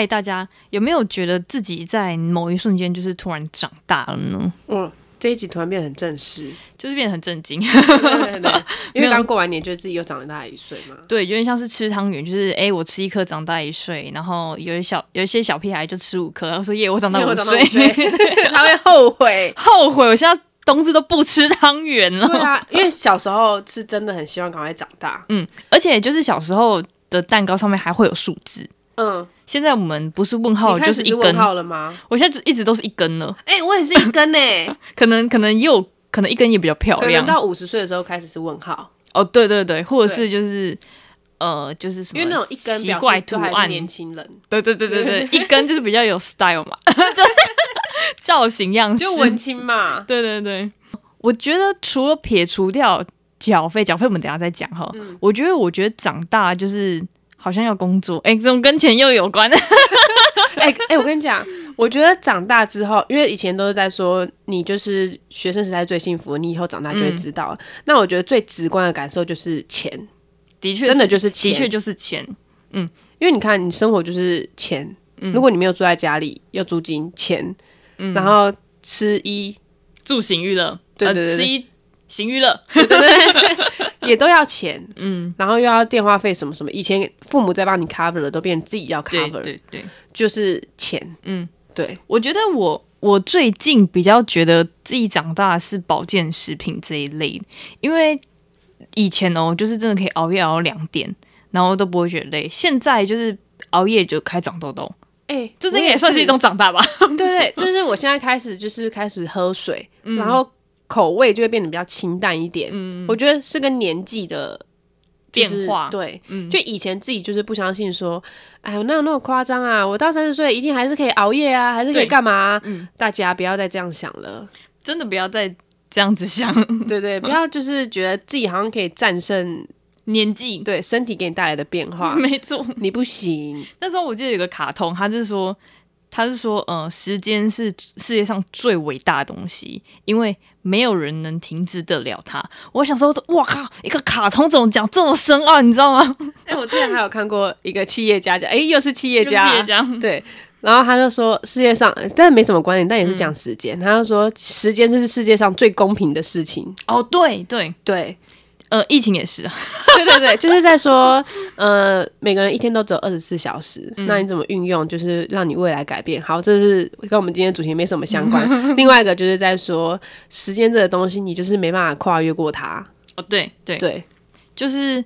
嗨，大家有没有觉得自己在某一瞬间就是突然长大了呢？嗯，这一集突然变得很正式，就是变得很震惊。因为刚过完年，觉得自己又长大一岁嘛。对，有点像是吃汤圆，就是哎，我吃一颗长大一岁，然后有一小有一些小屁孩就吃五颗，然后说耶，我长大五岁，他会后悔，后悔，我现在冬至都不吃汤圆了。对啊，因为小时候是真的很希望赶快长大，嗯，而且就是小时候的蛋糕上面还会有数字。嗯，现在我们不是问号就是一根号了吗？我现在就一直都是一根了。哎，我也是一根呢。可能可能也有可能一根也比较漂亮。到五十岁的时候开始是问号。哦，对对对，或者是就是呃，就是什么？因为那种一根奇怪图案，年轻人。对对对对对，一根就是比较有 style 嘛，就造型样式，就文青嘛。对对对，我觉得除了撇除掉缴费，缴费我们等下再讲哈。我觉得，我觉得长大就是。好像要工作，哎，怎么跟钱又有关？哎哎，我跟你讲，我觉得长大之后，因为以前都是在说你就是学生时代最幸福，你以后长大就会知道。那我觉得最直观的感受就是钱，的确，真的就是钱，的确就是钱。嗯，因为你看，你生活就是钱。嗯，如果你没有住在家里，要租金钱，嗯，然后吃衣住行娱乐，对对对，吃衣行娱乐，对对对。也都要钱，嗯，然后又要电话费什么什么，以前父母在帮你 cover 了，都变成自己要 cover，对对，就是钱，嗯，对。我觉得我我最近比较觉得自己长大是保健食品这一类，因为以前哦，就是真的可以熬夜熬到两点，然后都不会觉得累，现在就是熬夜就开长痘痘，哎，这应该也算是。一种长大吧？对对，就是我现在开始就是开始喝水，然后。口味就会变得比较清淡一点，嗯，我觉得是跟年纪的变化，对，嗯，就以前自己就是不相信说，哎，我哪有那么夸张啊？我到三十岁一定还是可以熬夜啊，还是可以干嘛？嗯，大家不要再这样想了，真的不要再这样子想，对对，不要就是觉得自己好像可以战胜年纪，对身体给你带来的变化，没错，你不行。那时候我记得有个卡通，他是说。他是说，呃，时间是世界上最伟大的东西，因为没有人能停止得了它。我想说，哇靠，一个卡通怎么讲这么深奥，你知道吗？哎，我之前还有看过一个企业家讲，哎，又是企业家，企业家，对。然后他就说，世界上，但是没什么关联，但也是讲时间。他就说，时间是世界上最公平的事情。哦，对对对。呃，疫情也是啊，对对对，就是在说，呃，每个人一天都只有二十四小时，那你怎么运用，就是让你未来改变？好，这是跟我们今天主题没什么相关。另外一个就是在说，时间这个东西，你就是没办法跨越过它。哦，对对对，就是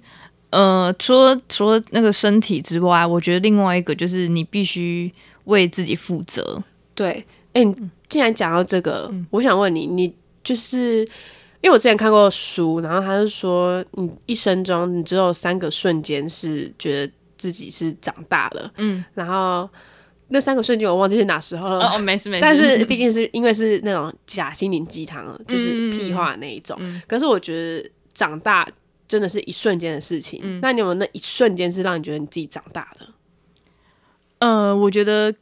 呃，除了除了那个身体之外，我觉得另外一个就是你必须为自己负责。对，哎，既然讲到这个，我想问你，你就是。因为我之前看过书，然后他就说，你一生中你只有三个瞬间是觉得自己是长大了，嗯，然后那三个瞬间我忘记是哪时候了，哦，没事没事，但是毕竟是因为是那种假心灵鸡汤，就是屁话那一种，可是我觉得长大真的是一瞬间的事情，那你有没有那一瞬间是让你觉得你自己长大的？呃，我觉得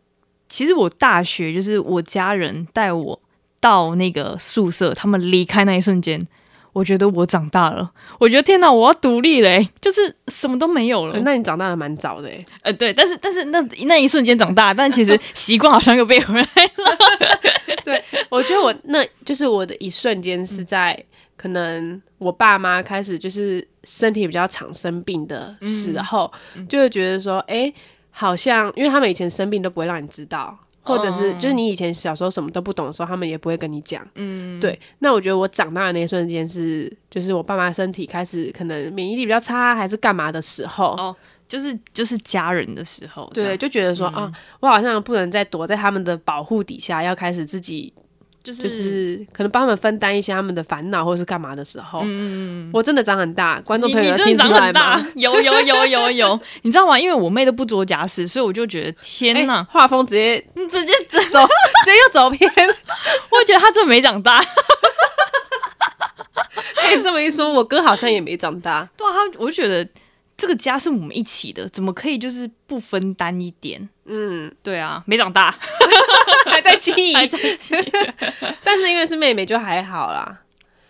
其实我大学就是我家人带我。到那个宿舍，他们离开那一瞬间，我觉得我长大了。我觉得天哪，我要独立嘞，就是什么都没有了。那你长大的蛮早的哎。呃，对，但是但是那那一瞬间长大，但其实习惯好像又背回来了。对，我觉得我那就是我的一瞬间是在可能我爸妈开始就是身体比较常生病的时候，就会觉得说，哎，好像因为他们以前生病都不会让你知道。或者是，就是你以前小时候什么都不懂的时候，他们也不会跟你讲。嗯，对。那我觉得我长大的那一瞬间是，就是我爸妈身体开始可能免疫力比较差，还是干嘛的时候。哦，就是就是家人的时候。对，就觉得说啊，我好像不能再躲在他们的保护底下，要开始自己。就是可能帮他们分担一些他们的烦恼，或者是干嘛的时候，嗯我真的长很大，观众朋友听出来吗？有有有有有，你知道吗？因为我妹都不做家事，所以我就觉得天哪，画风直接直接走，直接又走偏，我觉得他真的没长大。哎，这么一说，我哥好像也没长大。对啊，他我就觉得。这个家是我们一起的，怎么可以就是不分担一点？嗯，对啊，没长大，还在气，还在气。但是因为是妹妹，就还好啦。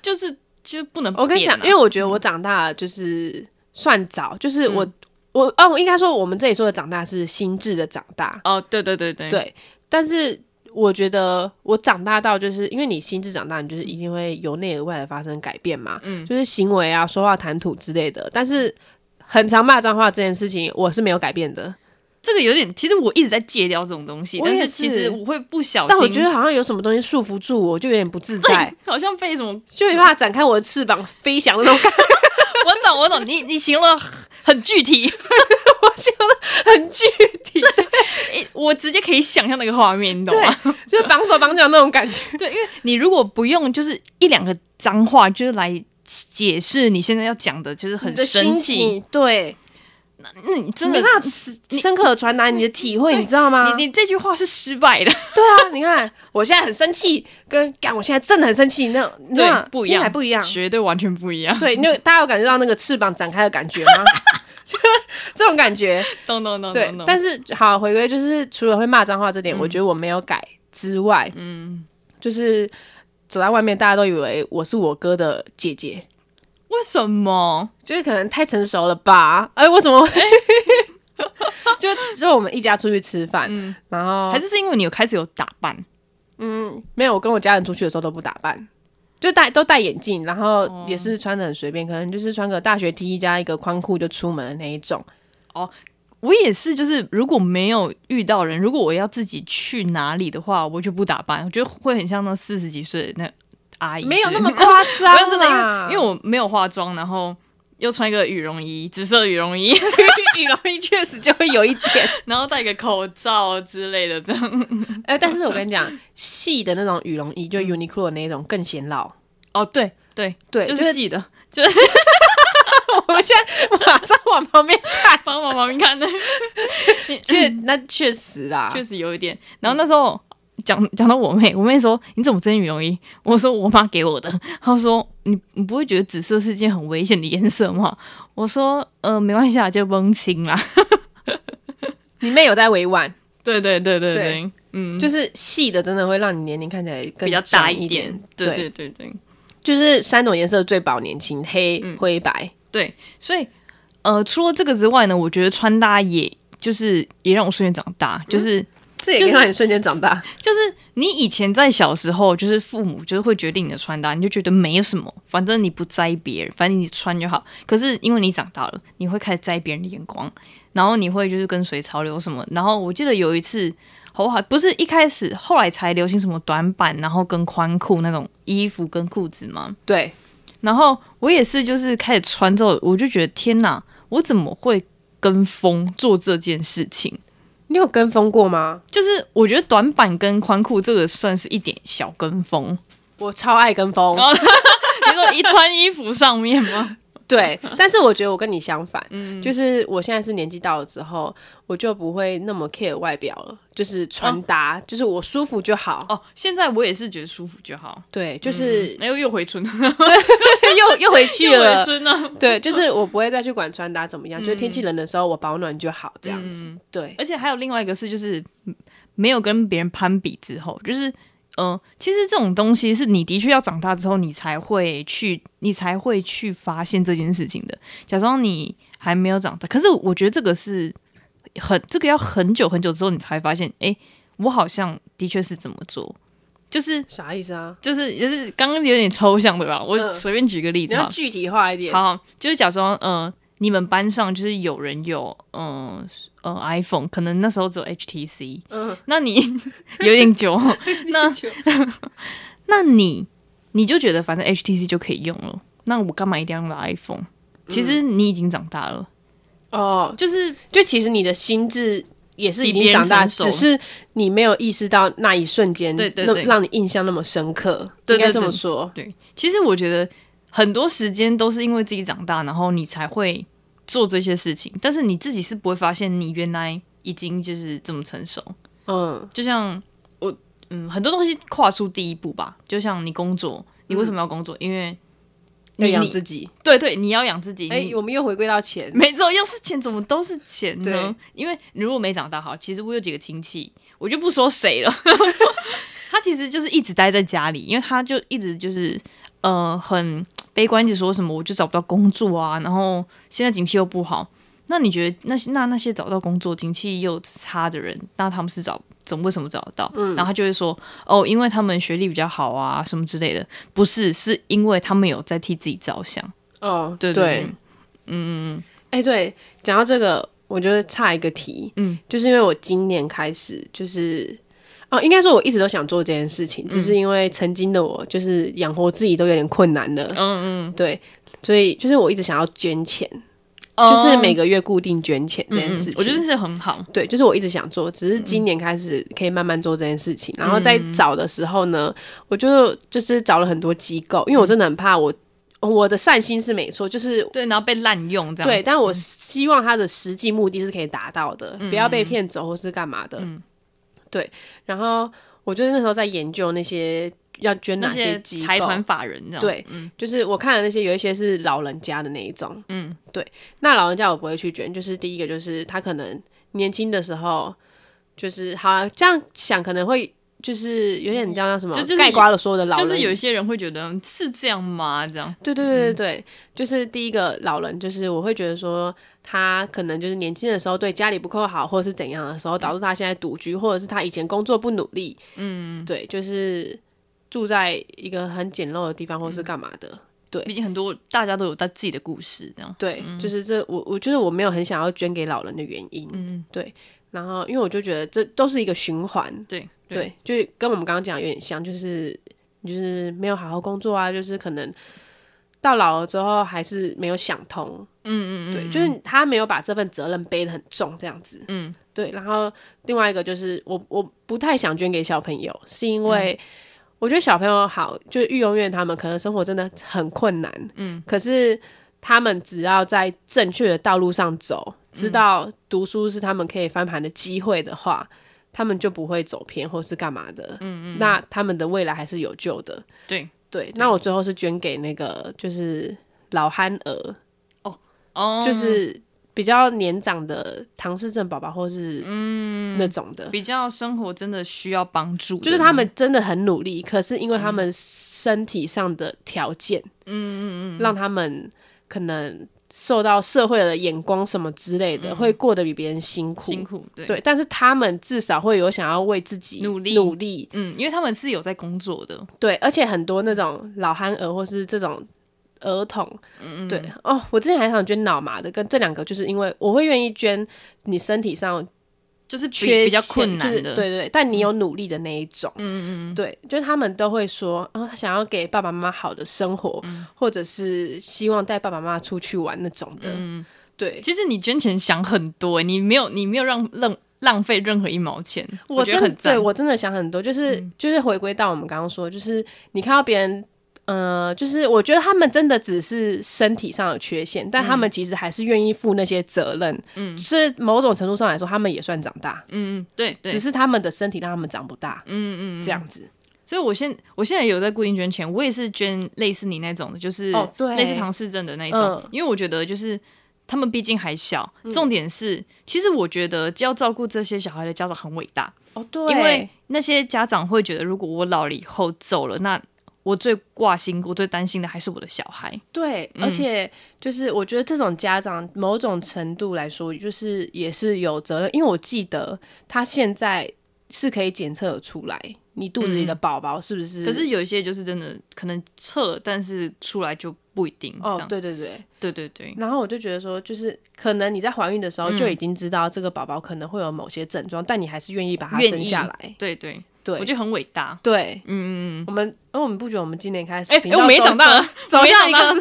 就是就不能。我跟你讲，因为我觉得我长大就是算早，就是我我哦，我应该说我们这里说的长大是心智的长大，哦，对对对对，对。但是我觉得我长大到就是因为你心智长大，你就是一定会由内而外的发生改变嘛，嗯就是行为啊、说话、谈吐之类的。但是很常骂脏话这件事情，我是没有改变的。这个有点，其实我一直在戒掉这种东西，但是其是实我会不小心，但我觉得好像有什么东西束缚住我，就有点不自在，好像被什么，就没办法展开我的翅膀飞翔的那种感觉，我懂我懂，你你形容的很具体，我形容很具体，诶我直接可以想象那个画面，你懂吗？就是绑手绑脚那种感觉。对，因为你如果不用就是一两个脏话，就是来解释你现在要讲的，就是很你的生气，心情，对，那你真的没办法深深刻的传达你的体会，你知道吗？你你这句话是失败的，对啊，你看我现在很生气，跟干我现在真的很生气，那你知道吗对，不一样，不一样。绝对完全不一样。对，那大家有感觉到那个翅膀展开的感觉吗？这种感觉，懂懂懂对懂。懂。但是好回归就是，除了会骂脏话这点，我觉得我没有改之外，嗯，就是走在外面，大家都以为我是我哥的姐姐，为什么？就是可能太成熟了吧？哎，我怎么会？就就我们一家出去吃饭，嗯，然后还是是因为你有开始有打扮？嗯，没有，我跟我家人出去的时候都不打扮，就戴都戴眼镜，然后哦也是穿的很随便，可能就是穿个大学 T 加一个宽裤就出门的那一种。我也是，就是如果没有遇到人，如果我要自己去哪里的话，我就不打扮，我觉得会很像那四十几岁的那阿姨，没有那么夸夸张 真的，因为我没有化妆，然后又穿一个羽绒衣，紫色羽绒衣，羽绒衣确实就会有一点，然后戴个口罩之类的，这样。哎、但是我跟你讲，细的那种羽绒衣，就 Uniqlo 的那种更显老。哦，对对对，就就是是细的，就是 我们现在马上往旁边看，帮我旁边看的，确那确实啦，确实有一点。然后那时候讲讲到我妹，我妹说：“你怎么真羽绒衣？”我说：“我妈给我的。”她说：“你你不会觉得紫色是件很危险的颜色吗？”我说：“呃，没关系啊，就蒙青啦。你妹有在委婉，”对对对对对对，嗯，就是细的真的会让你年龄看起来更比较大一点。对对对对就是三种颜色最保年轻，黑、嗯灰、白。对，所以呃，除了这个之外呢，我觉得穿搭也就是也让我瞬间长大，就是。这也就是让你瞬间长大。就是你以前在小时候，就是父母就是会决定你的穿搭，你就觉得没有什么，反正你不在意别人，反正你穿就好。可是因为你长大了，你会开始在意别人的眼光，然后你会就是跟随潮流什么。然后我记得有一次，好不好？不是一开始，后来才流行什么短版，然后跟宽裤那种衣服跟裤子吗？对，然后我也是，就是开始穿之后，我就觉得天哪，我怎么会跟风做这件事情？你有跟风过吗？就是我觉得短版跟宽裤这个算是一点小跟风。我超爱跟风，哦 你说一穿衣服上面吗？对，但是我觉得我跟你相反，嗯就是我现在是年纪到了之后，我就不会那么 care 外表了，就是穿搭，就是我舒服就好。哦，现在我也是觉得舒服就好。对，就是、哎呦，又回春，又又回去了。春了。对，就是我不会再去管穿搭怎么样，就是天气冷的时候我保暖就好，这样子。嗯对，而且还有另外一个是，就是嗯没有跟别人攀比之后，就是嗯、呃其实这种东西是你的确要长大之后，你才会去，你才会去发现这件事情的。假装你还没有长大，可是我觉得这个是很，这个要很久很久之后，你才发现，哎、我好像的确是怎么做，就是啥意思啊？就是就是刚刚有点抽象对吧？我嗯随便举个例子要具体化一点。好，就是假装呃，你们班上就是有人有嗯呃 iPhone，可能那时候只有 HTC，嗯，那你 有点久，那 那你你就觉得反正 HTC 就可以用了，那我干嘛一定要用到 iPhone？其实你已经长大了，哦，就是就其实你的心智也是已经长大，只是你没有意识到那一瞬间，那对对对。让你印象那么深刻，对对应该这么对说。对。其实我觉得很多时间都是因为自己长大，然后你才会做这些事情，但是你自己是不会发现你原来已经就是这么成熟。嗯，就像我，嗯，很多东西跨出第一步吧。就像你工作，你为什么要工作？因为要养你你自己。对对，你要养自己。哎、你我们又回归到钱。没错，又是钱怎么都是钱呢？因为你如果没长大好，其实我有几个亲戚，我就不说谁了。他其实就是一直待在家里，因为他就一直就是呃很悲观，一直说什么我就找不到工作啊，然后现在景气又不好，那你觉得那些那那些找到工作经济又差的人，那他们是找怎么为什么找得到？然后他就会说哦，因为他们学历比较好啊，什么之类的。不是，是因为他们有在替自己着想。哦，对对对，嗯嗯哎、对，讲到这个，我觉得差一个题，嗯，就是因为我今年开始就是。哦，应该说我一直都想做这件事情，只是因为曾经的我就是养活自己都有点困难了，嗯嗯，对，所以就是我一直想要捐钱，哦。就是每个月固定捐钱这件嗯事情，我觉得是很好。对，就是我一直想做，只是今年开始可以慢慢做这件事情。然后在找的时候呢，我就就是找了很多机构，因为我真的很怕我我的善心是没错，就是对，然后被滥用这样。对，但我希望他的实际目的是可以达到的，不要被骗走或是干嘛的。对，然后我就是那时候在研究那些要捐哪些机构，财团法人这样。对，就是我看的那些有一些是老人家的那一种，嗯，对。那老人家我不会去捐，就是第一个就是他可能年轻的时候，就是好、啊、这样想可能会就是有点叫什么就就是盖刮了所有的老人，就是有一些人会觉得是这样吗？这样。对对对对对，就是第一个老人，就是我会觉得说他可能就是年轻的时候对家里不够好，或者是怎样的时候，导致他现在独居，或者是他以前工作不努力，嗯，对，就是住在一个很简陋的地方，或是干嘛的。对毕竟很多大家都有他自己的故事，这样。对，就是这我我觉得我没有很想要捐给老人的原因，嗯，对。然后因为我就觉得这都是一个循环，对对，就跟我们刚刚讲有点像，就是就是没有好好工作啊，就是可能到老了之后还是没有想通，嗯嗯嗯，对，就是他没有把这份责任背得很重，这样子，嗯，对。然后另外一个就是我我不太想捐给小朋友，是因嗯。为我觉得小朋友好，就是育幼院他们可能生活真的很困难，嗯，可是他们只要在正确的道路上走，知嗯。道读书是他们可以翻盘的机会的话。他们就不会走偏或是干嘛的，嗯嗯，那他们的未来还是有救的，对。对。那我最后是捐给那个就是老憨儿，哦。哦，就是比较年长的唐氏症宝宝，或是嗯。那种的，比较生活真的需要帮助，就是他们真的很努力，可是因为他们身体上的条件，嗯嗯嗯，让他们可能受到社会的眼光什么之类的，会过得比别人辛苦。辛苦，对。对，但是他们至少会有想要为自己努力。努力，嗯，因为他们是有在工作的，对，而且很多那种老憨儿或是这种儿童，嗯。对哦，我之前还想捐脑麻的，跟这两个就是因为我会愿意捐你身体上就是缺比较困难的，对对，但你有努力的那一种，嗯嗯对，就是他们都会说，哦，他想要给爸爸妈妈好的生活，嗯。或者是希望带爸爸妈妈出去玩那种的，嗯，对，其实你捐钱想很多欸，你没有你没有让浪浪费任何一毛钱，我真的觉得很赞。我真的想很多，就是、就是回归到我们刚刚说，就是你看到别人。呃，就是我觉得他们真的只是身体上有缺陷，但他们其实还是愿意负那些责任。嗯，是某种程度上来说，他们也算长大，嗯嗯，对对只，是他们的身体让他们长不大。嗯嗯，这样子。所以我现我现在有在固定捐钱，我也是捐类似你那种的，就是类似唐氏症的那一种，嗯因为我觉得就是他们毕竟还小，重点是，其实我觉得要照顾这些小孩的家长很伟大，哦，对，因为那些家长会觉得，如果我老了以后走了，那我最挂心、我最担心的还是我的小孩。对，而且就是我觉得这种家长某种程度来说，就是也是有责任，因为我记得他现在是可以检测出来你肚子里的宝宝是不是，可是有一些就是真的可能测了，但是出来就不一定。哦，对对对，对对对，然后我就觉得说，就是可能你在怀孕的时候就已经知道这个宝宝可能会有某些症状，但你还是愿意把它生下来。对对，对，我觉得很伟大。对，嗯嗯嗯，我们，而我们不觉得我们今年开始，哎、哎 我们也长大了，走向一个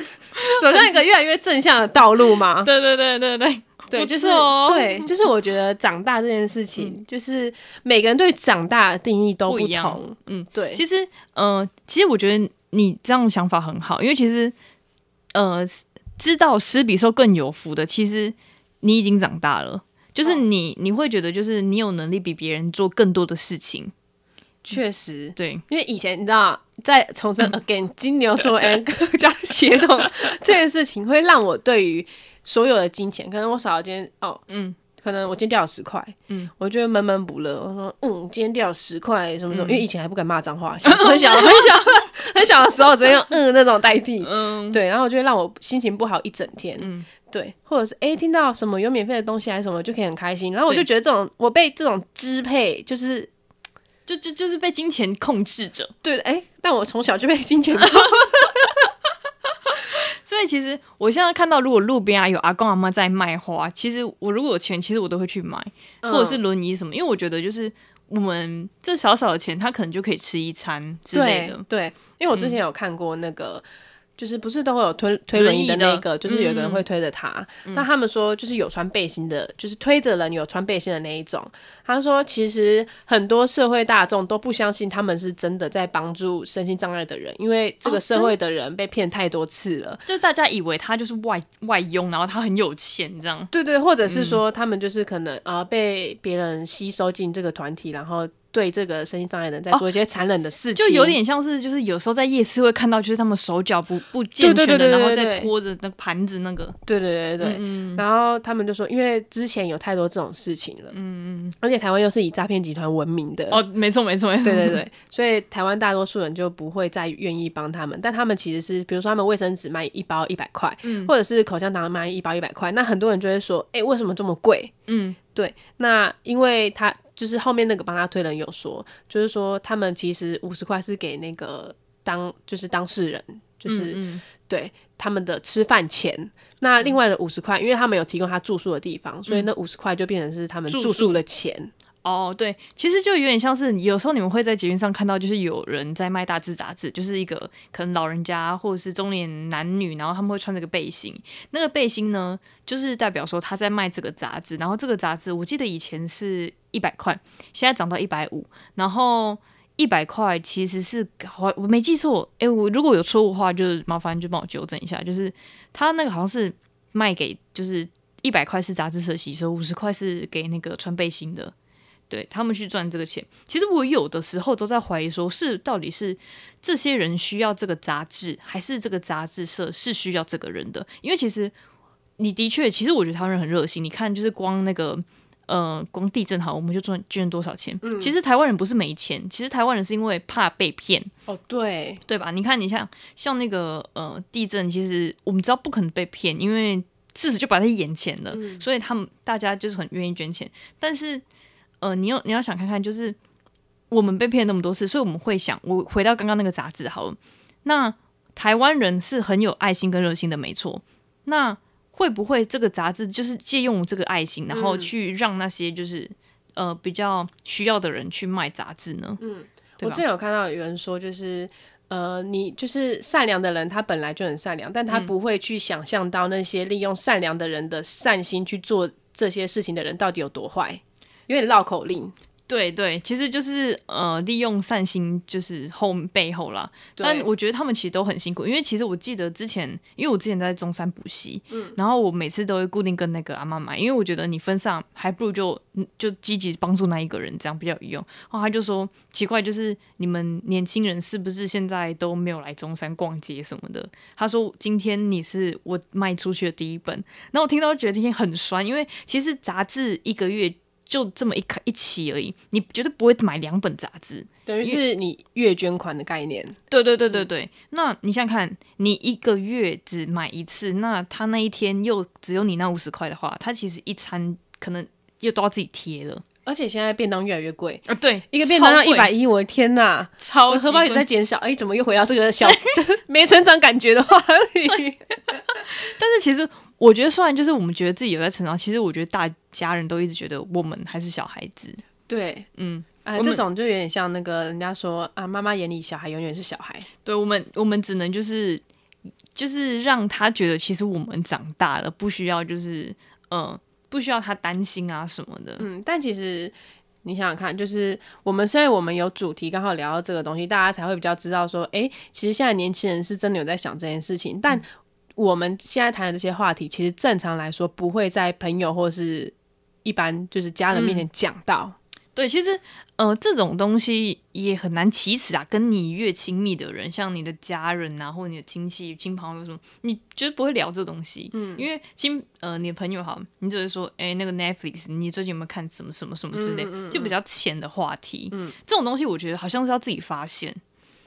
走向一个越来越正向的道路嘛？对对对对对，对，就是哦对，就是我觉得长大这件事情，就是每个人对长大的定义都不一样。同。嗯，对，其实，呃，其实我觉得你这样想法很好，因为其实，呃，知道施比受更有福的，其实你已经长大了，就是你、你会觉得，就是你有能力比别人做更多的事情，确实，对，因为以前你知道，在重生 again 金牛座 and 加协同这件事情，会让我对于所有的金钱，可能我少了今天哦，嗯，可能我今天掉了十块，嗯，我就会闷闷不乐。我说，嗯，今天掉了十块，什么什么，因为以前还不敢骂脏话，小很小很小 很小的时候只会用嗯那种代替，嗯，对，然后就会让我心情不好一整天，嗯，对，或者是哎听到什么有免费的东西还是什么就可以很开心，然后我就觉得这种我被这种支配就是就就就是被金钱控制着，对，哎，但我从小就被金钱控制。所以其实我现在看到，如果路边啊有阿公阿妈在卖花，其实我如果有钱，其实我都会去买，或者是轮椅什么，因为我觉得就是我们这少少的钱，他可能就可以吃一餐之类的。对，因为我之前有看过那个。就是不是都会有推推轮椅的那个，就是有个人会推着他。那他们说，就是有穿背心的，就是推着人有穿背心的那一种。他说，其实很多社会大众都不相信他们是真的在帮助身心障碍的人，因为这个社会的人被骗太多次了。就大家以为他就是外外佣，然后他很有钱这样。对对，或者是说他们就是可能呃被别人吸收进这个团体，然后。对这个身心障碍人在做一些残忍的事情，就有点像是，就是有时候在夜市会看到，就是他们手脚不不健全的，然后在拖着那盘子那个。对对对对，然后他们就说，因为之前有太多这种事情了，嗯嗯，而且台湾又是以诈骗集团闻名的，哦，没错没错没错，对对对，所以台湾大多数人就不会再愿意帮他们，但他们其实是，比如说他们卫生纸卖一包一百块，嗯，或者是口香糖卖一包一百块，那很多人就会说，哎，为什么这么贵？嗯，对，那因为他。就是后面那个帮他推人有说，就是说他们其实五十块是给那个当就是当事人，就是对他们的吃饭钱。那另外的五十块，因为他们有提供他住宿的地方，所以那五十块就变成是他们住宿的钱。哦，对，其实就有点像是有时候你们会在捷运上看到，就是有人在卖大字杂志，就是一个可能老人家或者是中年男女，然后他们会穿这个背心，那个背心呢，就是代表说他在卖这个杂志，然后这个杂志我记得以前是一百块，现在涨到一百五，然后一百块其实是我我没记错，诶，我如果有错误的话，就是麻烦就帮我纠正一下，就是他那个好像是卖给就是一百块是杂志社吸收，五十块是给那个穿背心的。对他们去赚这个钱，其实我有的时候都在怀疑，说是到底是这些人需要这个杂志，还是这个杂志社是需要这个人的？因为其实你的确，其实我觉得台湾人很热心。你看，就是光那个呃，光地震好，我们就赚捐多少钱。嗯，其实台湾人不是没钱，其实台湾人是因为怕被骗。哦，对，对吧？你看，你像像那个呃地震，其实我们知道不可能被骗，因为事实就摆在眼前了，所以他们大家就是很愿意捐钱，但是。呃，你要你要想看看，就是我们被骗那么多次，所以我们会想，我回到刚刚那个杂志，好了，那台湾人是很有爱心跟热心的，没错。那会不会这个杂志就是借用这个爱心，然后去让那些就是呃比较需要的人去卖杂志呢？嗯，我之前有看到有人说，就是呃，你就是善良的人，他本来就很善良，但他不会去想象到那些利用善良的人的善心去做这些事情的人到底有多坏。有点绕口令，对对，其实就是呃，利用善心就是后背后啦。但我觉得他们其实都很辛苦，因为其实我记得之前，因为我之前在中山补习，嗯，然后我每次都会固定跟那个阿妈买，因为我觉得你分上还不如就就积极帮助那一个人，这样比较有用。然后他就说奇怪，就是你们年轻人是不是现在都没有来中山逛街什么的？他说今天你是我卖出去的第一本，然后我听到觉得今天很酸，因为其实杂志一个月。就这么一卡一期而已，你绝对不会买两本杂志，等于是你月捐款的概念。对对对对对，那你想想看，你一个月只买一次，那他那一天又只有你那五十块的话，他其实一餐可能又都要自己贴了。而且现在便当越来越贵啊，对，一个便当要一百一，我的天呐，超荷包也在减少。哎，怎么又回到这个小 没成长感觉的话 题？但是其实。我觉得，虽然就是我们觉得自己有在成长，其实我觉得大家人都一直觉得我们还是小孩子。对，嗯，哎，这种就有点像那个人家说啊，妈妈眼里小孩永远是小孩。对我们，我们只能就是就是让他觉得，其实我们长大了，不需要就是嗯，不需要他担心啊什么的。嗯，但其实你想想看，就是我们现在我们有主题刚好聊到这个东西，大家才会比较知道说，哎，其实现在年轻人是真的有在想这件事情，但。我们现在谈的这些话题，其实正常来说不会在朋友或是一般就是家人面前讲到。对，其实呃，这种东西也很难启齿啊。跟你越亲密的人，像你的家人啊，或者你的亲戚、亲朋友什么，你绝对不会聊这东西。嗯，因为亲呃，你的朋友好，你只是说，哎，那个 Netflix，你最近有没有看什么什么什么之类，就比较浅的话题。嗯，这种东西我觉得好像是要自己发现。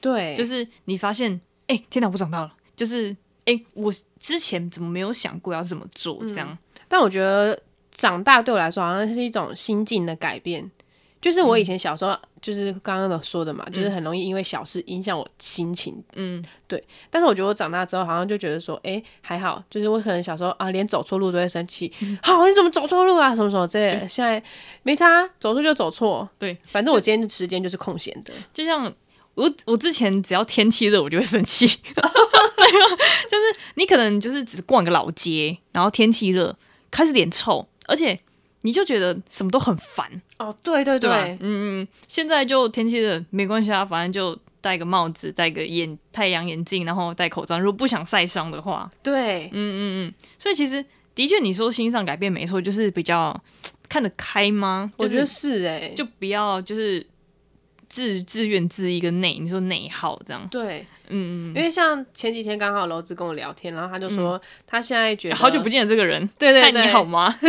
对，就是你发现，哎、天哪，我长大了，就是哎、我之前怎么没有想过要这么做？这样，但我觉得长大对我来说好像是一种心境的改变。就是我以前小时候，就是刚刚的说的嘛，就是很容易因为小事影响我心情。嗯，对但是我觉得我长大之后，好像就觉得说，哎、还好，就是我可能小时候啊，连走错路都会生气，好，你怎么走错路啊，什么什么之类的。现在没差，走错就走错，对，反正我今天的时间就是空闲的。就像我我之前只要天气热，我就会生气，对吗？就是你可能就是只逛个老街，然后天气热，开始脸臭，而且你就觉得什么都很烦，哦，对对对吧？嗯嗯，现在就天气热没关系啊，反正就戴个帽子，戴个眼太阳眼镜，然后戴口罩。如果不想晒伤的话，对，嗯嗯嗯，所以其实的确你说心上改变没错，就是比较 看得开吗？我觉得是是哎、就不要就是自自怨自艾跟内，你说内耗这样，对，嗯嗯因为像前几天刚好楼子跟我聊天，然后他就说他现在觉嗯，得好久不见的这个人，对对对，你好吗？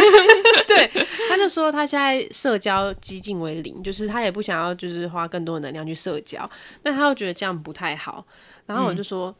对，他就说他现在社交激进为零，就是他也不想要就是花更多的能量去社交，但他又觉得这样不太好。然后我就说、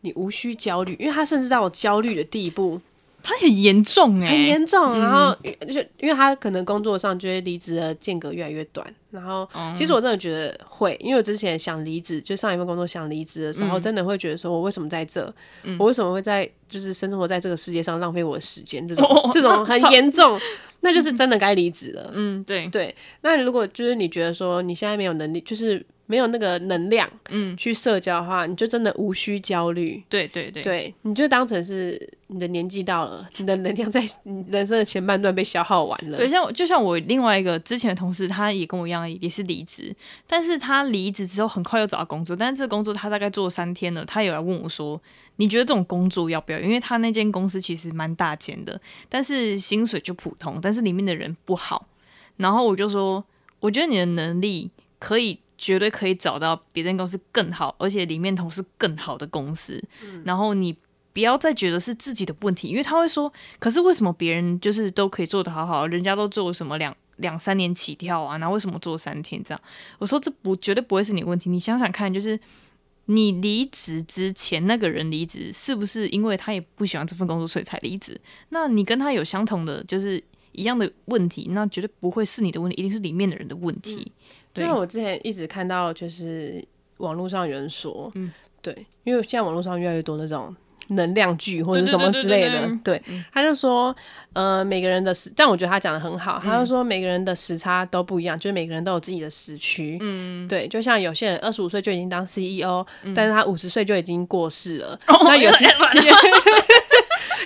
你无需焦虑，因为他甚至到我焦虑的地步，他很严重哎、很严重。然后就因为他可能工作上就会离职的间隔越来越短，然后其实我真的觉得会，因为我之前想离职，就上一份工作想离职的时候，真的会觉得说我为什么在这，我为什么会在就是生活在这个世界上浪费我的时间，这种、哦 这种很严重，那就是真的该离职了。嗯，对，对，那如果就是你觉得说你现在没有能力，就是没有那个能量，嗯，去社交的话，你就真的无需焦虑。对对对，对，你就当成是你的年纪到了，你的能量在 你人生的前半段被消耗完了。对，像就像我另外一个之前的同事，他也跟我一样，也是离职，但是他离职之后很快又找到工作，但是这个工作他大概做三天了，他也来问我说，你觉得这种工作要不要？因为他那间公司其实蛮大间的，但是薪水就普通，但是里面的人不好，然后我就说，我觉得你的能力可以。绝对可以找到别间公司更好，而且里面同事更好的公司。然后你不要再觉得是自己的问题，因为他会说，可是为什么别人就是都可以做得好好，人家都做什么两两三年起跳啊，然后为什么做三天这样？我说这不绝对不会是你的问题，你想想看，就是你离职之前那个人离职，是不是因为他也不喜欢这份工作，所以才离职？那你跟他有相同的就是一样的问题，那绝对不会是你的问题，一定是里面的人的问题。对。就像我之前一直看到，就是网络上有人说，嗯，对，因为现在网络上越来越多那种能量剧或者什么之类的，对他就说，呃，每个人的时，但我觉得他讲的很好，他就说每个人的时差都不一样，就是每个人都有自己的时区，嗯，对，就像有些人二十五岁就已经当 CEO，、但是他五十岁就已经过世了，那有些人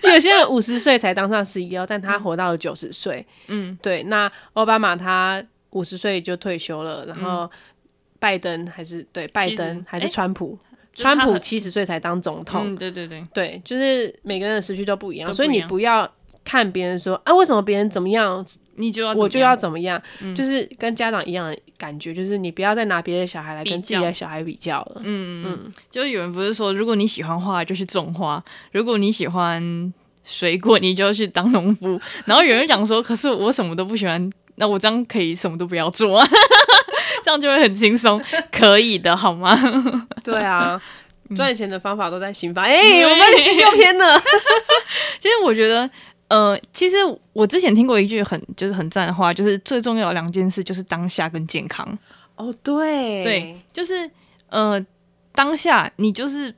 有些人五十岁才当上 CEO，但他活到了九十岁，嗯，对，那奥巴马他五十岁就退休了，然后拜登还是对拜登还是川普，川普七十岁才当总统，嗯，对对对，对，就是每个人的时区都不一样，所以你不要看别人说啊，为什么别人怎么样，你就要我就要怎么样，就是跟家长一样的感觉，就是你不要再拿别的小孩来跟自己的小孩比较了。嗯嗯，就有人不是说，如果你喜欢花，就去种花；如果你喜欢水果，你就去当农夫。然后有人讲说，可是我什么都不喜欢，那我这样可以什么都不要做啊，这样就会很轻松，可以的好吗？对啊，嗯赚钱的方法都在刑法。哎、我们又偏了。其实我觉得。呃，其实我之前听过一句很就是很赞的话，就是最重要的两件事就是当下跟健康。哦，对对，就是呃，当下你就是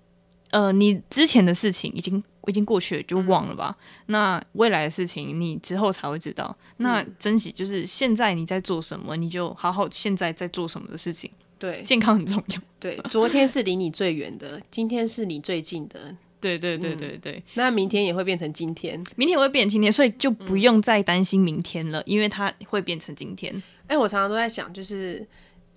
呃，你之前的事情已经已经过去了，就忘了吧。那未来的事情，你之后才会知道。那珍惜就是现在你在做什么，你就好好现在在做什么的事情。对健康很重要。对，昨天是离你最远的，今天是你最近的，对对对对对，那明天也会变成今天。明天也会变成今天，所以就不用再担心明天了，因为它会变成今天。哎、我常常都在想，就是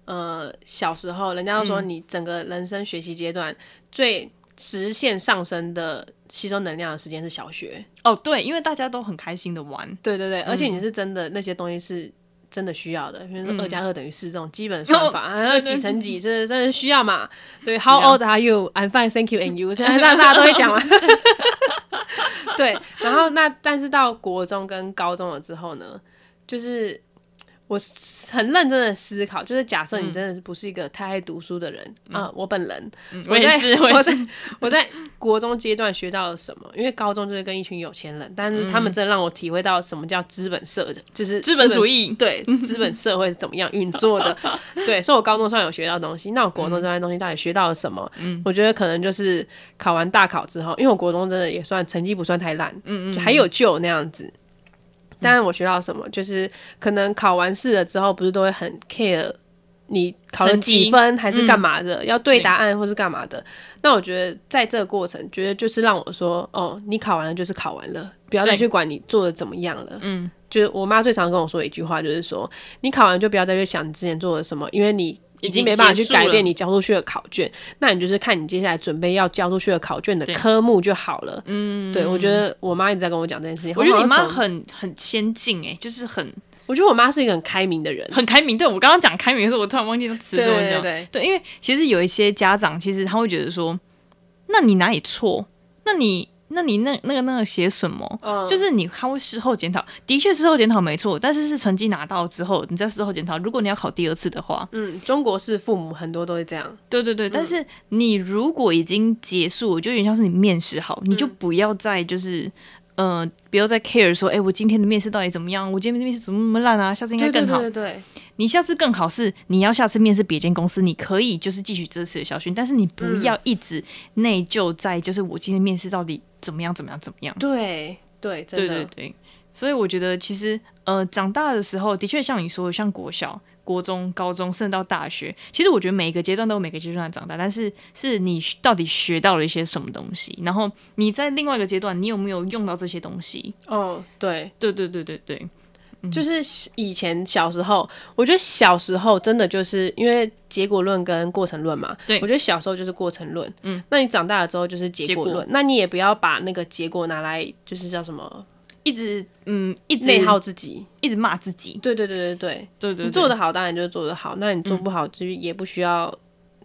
呃，小时候人家都说你整个人生学习阶段、最直线上升的吸收能量的时间是小学。哦，对，因为大家都很开心的玩。对对对，而且你是真的那些东西是。真的需要的，比如说二加二等于四这种基本 算法，还有几乘几，这真的需要嘛？对，How old are you? I'm fine, thank you, and you。现在大大家都会讲嘛。对，然后那但是到国中跟高中了之后呢，就是我我很认真的思考，就是假设你真的是不是一个太爱读书的人啊、我本人，我也是我也是我在我在国中阶段学到了什么？因为高中就是跟一群有钱人，但是他们真的让我体会到什么叫资本社，就是资本主义对 资本社会是怎么样运作的。对，所以我高中上有学到东西，那我国中这些东西到底学到了什么？我觉得可能就是考完大考之后，因为我国中真的也算成绩不算太烂，嗯嗯，还有救那样子。但是我学到什么，就是可能考完试了之后，不是都会很 care 你考了几分，还是干嘛的，要对答案或是干嘛的。那我觉得在这个过程，觉得就是让我说，哦，你考完了就是考完了，不要再去管你做的怎么样了。嗯，就是我妈最常跟我说一句话，就是说你考完就不要再去想你之前做了什么，因为你。已经没办法去改变你交出去的考卷，那你就是看你接下来准备要交出去的考卷的科目就好了。嗯，对，我觉得我妈一直在跟我讲这件事情。我觉得你妈很很先进哎、就是很我觉得我妈是一个很开明的人。很开明。对我刚刚讲开明的时候，我突然忘记这词对怎么讲。对，因为其实有一些家长，其实他会觉得说，那你哪里错？那你那你那那个那个写什么？嗯就是你他会事后检讨，的确事后检讨没错，但是是成绩拿到之后，你再事后检讨。如果你要考第二次的话，嗯，中国式父母很多都会这样。对对对，但是你如果已经结束，就有点像是你面试好，你就不要再就是。呃，不要再 care 说，哎、我今天的面试到底怎么样？我今天的面试怎么那么烂啊？下次应该更好。对对对，你下次更好是，你要下次面试别间公司，你可以就是继续这次的教训，但是你不要一直内疚在就是我今天面试到底怎么样怎么样怎么样。对对，真对的对对，所以我觉得其实呃，长大的时候的确像你说的，像国小、国中、高中，甚至到大学，其实我觉得每一个阶段都有每个阶段的长大，但是是你到底学到了一些什么东西，然后你在另外一个阶段，你有没有用到这些东西？哦，对，对对对对对，就是以前小时候，我觉得小时候真的就是因为结果论跟过程论嘛。对。我觉得小时候就是过程论，嗯，那你长大了之后就是结果结论，那你也不要把那个结果拿来就是叫什么？一直嗯一直内耗自己。一直骂自己，对对对对对，对对对，你做得好当然就是做得好，那你做不好就也不需要。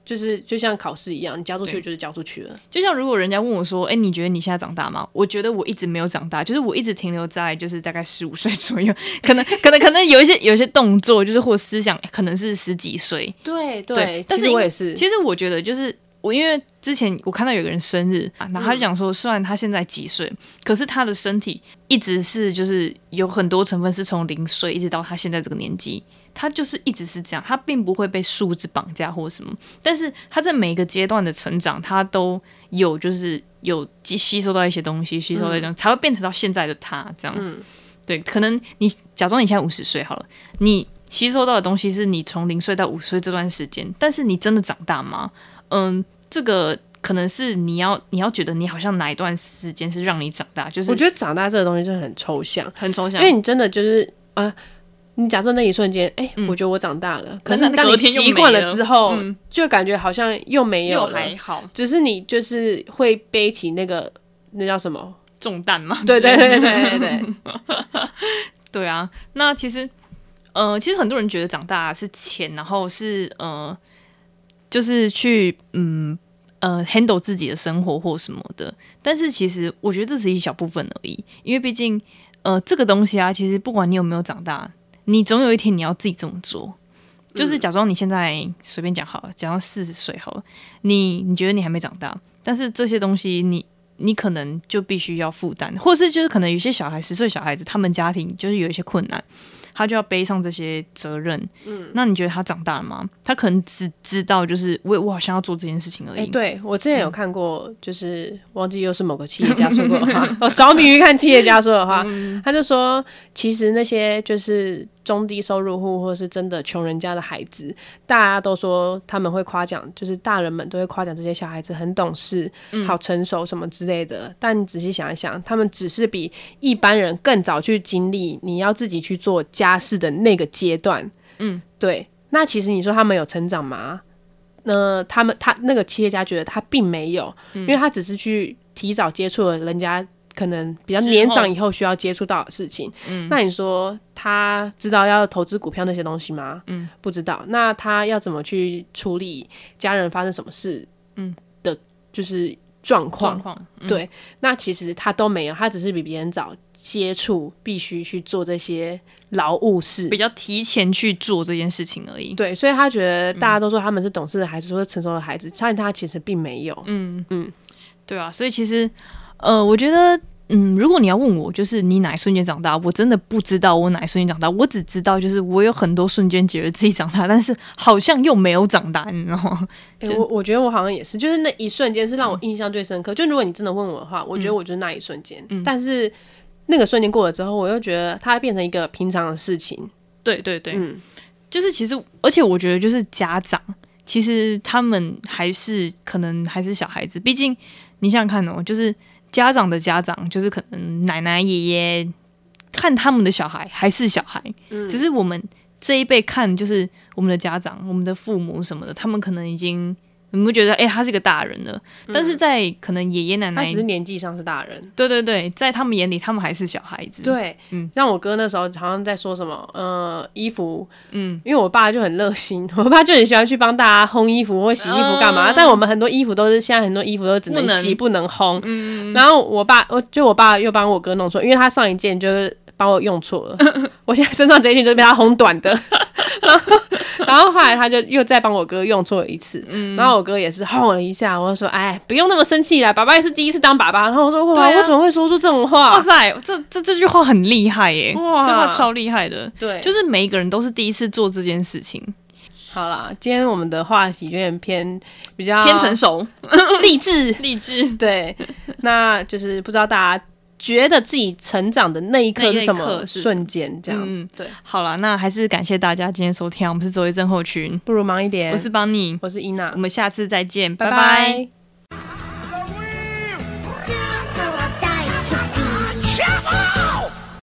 就是就像考试一样，你交出去就是交出去了。就像如果人家问我说：“哎、你觉得你现在长大吗？”我觉得我一直没有长大，就是我一直停留在就是大概十五岁左右，可能可能可能有一些有一些动作，就是或思想可能是十几岁。对对但是我也是，其实我觉得就是我因为之前我看到有个人生日啊，然后他就讲说，虽然他现在几岁，可是他的身体一直是就是有很多成分是从零岁一直到他现在这个年纪。他就是一直是这样，他并不会被数字绑架或什么，但是他在每一个阶段的成长，他都有就是有吸吸收到一些东西，吸收到一种、才会变成到现在的他这样。对，可能你假装你现在五十岁好了，你吸收到的东西是你从零岁到五十岁这段时间，但是你真的长大吗？嗯，这个可能是你要你要觉得你好像哪一段时间是让你长大，就是我觉得长大这个东西真的很抽象，很抽象，因为你真的就是呃，你假设那一瞬间，哎、我觉得我长大了，可是当你习惯没了了之后，嗯就感觉好像又没有又了，还好只是你就是会背起那个那叫什么？重担嘛。对对对对对对，对啊，那其实，呃，其实很多人觉得长大是钱，然后是呃，就是去嗯呃 handle 自己的生活或什么的。但是其实我觉得这只是一小部分而已，因为毕竟呃这个东西啊，其实不管你有没有长大，你总有一天你要自己这么做。就是假装你现在随便讲好了，讲到四十岁好了，你你觉得你还没长大，但是这些东西你你可能就必须要负担，或是就是可能有些小孩十岁小孩子，他们家庭就是有一些困难，他就要背上这些责任。嗯，那你觉得他长大了吗？他可能只知道就是我我好像要做这件事情而哎、已。对我之前有看过，就是忘记又是某个企业家说过的话，我着迷于看企业家说的话，他就说，其实那些就是中低收入户或是真的穷人家的孩子，大家都说他们会夸奖，就是大人们都会夸奖这些小孩子很懂事、好成熟什么之类的。但你仔细想一想，他们只是比一般人更早去经历你要自己去做家事的那个阶段。嗯，对。那其实你说他们有成长吗？那他们他那个企业家觉得他并没有，因为他只是去提早接触了人家可能比较年长以后需要接触到的事情。嗯，那你说他知道要投资股票那些东西吗？嗯，不知道。那他要怎么去处理家人发生什么事？嗯的，就是状况对，那其实他都没有，他只是比别人早接触，必须去做这些劳务事比。较提前去做这件事情而已。对，所以他觉得大家都说他们是懂事的孩子，说是成熟的孩子，但他其实并没有。嗯嗯，对啊，所以其实，呃，我觉得，嗯，如果你要问我，就是你哪一瞬间长大，我真的不知道我哪一瞬间长大，我只知道就是我有很多瞬间觉得自己长大，但是好像又没有长大，你知道吗？欸我我觉得我好像也是，就是那一瞬间是让我印象最深刻。就如果你真的问我的话，我觉得我就是那一瞬间。但是那个瞬间过了之后，我又觉得它变成一个平常的事情。对对对，嗯，就是其实，而且我觉得就是家长，其实他们还是可能还是小孩子，毕竟你想想看哦，就是家长的家长，就是可能奶奶爷爷看他们的小孩还是小孩，只是我们这一辈看就是我们的家长、我们的父母什么的，他们可能已经。你们会觉得，哎、他是个大人了，但是在可能爷爷奶奶他只，是年纪上是大人。对对对，在他们眼里，他们还是小孩子。，对，嗯。像我哥那时候好像在说什么，呃，衣服，嗯，因为我爸就很热心，我爸就很喜欢去帮大家烘衣服或洗衣服干嘛。嗯但我们很多衣服都是现在很多衣服都只能洗不能烘，嗯，然后我爸，我就我爸又帮我哥弄错，因为他上一件就是帮我用错了，我现在身上这一件就是被他烘短的，然后后后来他就又再帮我哥用错了一次，嗯然后我哥也是吼了一下，我就说，哎，不用那么生气啦，爸爸也是第一次当爸爸，然后我说，哇，我怎么会说出这种话哇？塞，这这这句话很厉害耶！哇这句话超厉害的。对，就是每一个人都是第一次做这件事情，好啦，今天我们的话题有点偏比较偏成熟、励志，励志。对，那就是不知道大家觉得自己成长的那一刻是什么瞬间，这样子。嗯对，好了，那还是感谢大家今天收听，我们是周一症候群，不如忙一点。我是邦尼，我是伊娜。我，们下次再见，拜拜。拜拜